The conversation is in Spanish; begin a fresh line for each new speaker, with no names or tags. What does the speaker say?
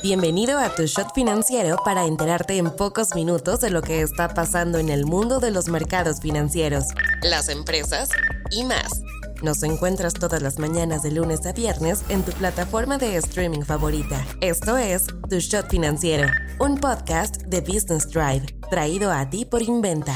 Bienvenido a tu shot financiero para enterarte en pocos minutos de lo que está pasando en el mundo de los mercados financieros, las empresas y más. Nos encuentras todas las mañanas de lunes a viernes en tu plataforma de streaming favorita. Esto es Tu Shot Financiero, un podcast de Business Drive, traído a ti por Inventa.